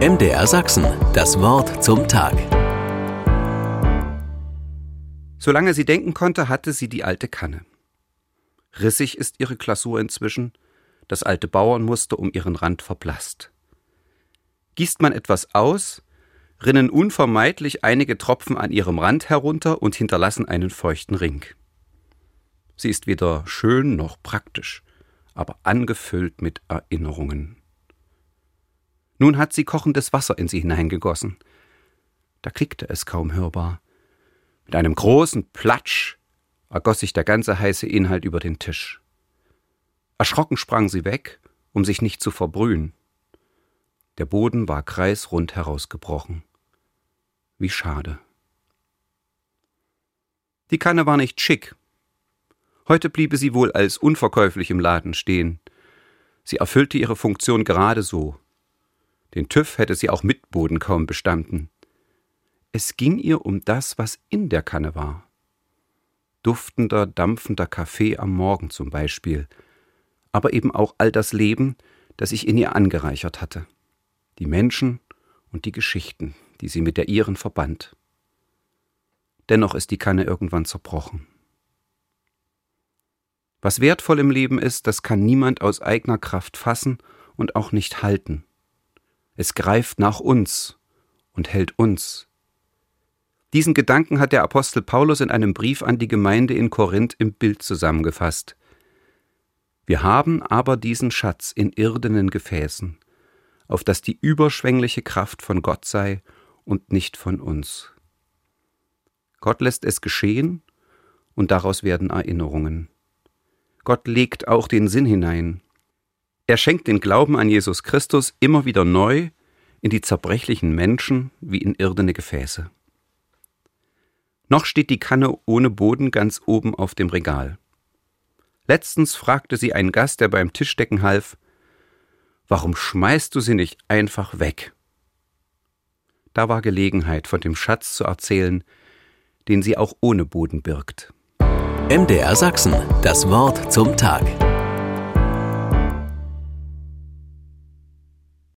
MDR Sachsen, das Wort zum Tag. Solange sie denken konnte, hatte sie die alte Kanne. Rissig ist ihre Glasur inzwischen, das alte Bauernmuster um ihren Rand verblasst. Gießt man etwas aus, rinnen unvermeidlich einige Tropfen an ihrem Rand herunter und hinterlassen einen feuchten Ring. Sie ist weder schön noch praktisch, aber angefüllt mit Erinnerungen. Nun hat sie kochendes Wasser in sie hineingegossen. Da klickte es kaum hörbar. Mit einem großen Platsch ergoss sich der ganze heiße Inhalt über den Tisch. Erschrocken sprang sie weg, um sich nicht zu verbrühen. Der Boden war kreisrund herausgebrochen. Wie schade. Die Kanne war nicht schick. Heute bliebe sie wohl als unverkäuflich im Laden stehen. Sie erfüllte ihre Funktion gerade so, den TÜV hätte sie auch mit Boden kaum bestanden. Es ging ihr um das, was in der Kanne war. Duftender, dampfender Kaffee am Morgen zum Beispiel, aber eben auch all das Leben, das ich in ihr angereichert hatte. Die Menschen und die Geschichten, die sie mit der ihren verband. Dennoch ist die Kanne irgendwann zerbrochen. Was wertvoll im Leben ist, das kann niemand aus eigener Kraft fassen und auch nicht halten. Es greift nach uns und hält uns. Diesen Gedanken hat der Apostel Paulus in einem Brief an die Gemeinde in Korinth im Bild zusammengefasst. Wir haben aber diesen Schatz in irdenen Gefäßen, auf dass die überschwängliche Kraft von Gott sei und nicht von uns. Gott lässt es geschehen, und daraus werden Erinnerungen. Gott legt auch den Sinn hinein, er schenkt den Glauben an Jesus Christus immer wieder neu in die zerbrechlichen Menschen wie in irdene Gefäße. Noch steht die Kanne ohne Boden ganz oben auf dem Regal. Letztens fragte sie einen Gast, der beim Tischdecken half, Warum schmeißt du sie nicht einfach weg? Da war Gelegenheit, von dem Schatz zu erzählen, den sie auch ohne Boden birgt. MDR Sachsen, das Wort zum Tag.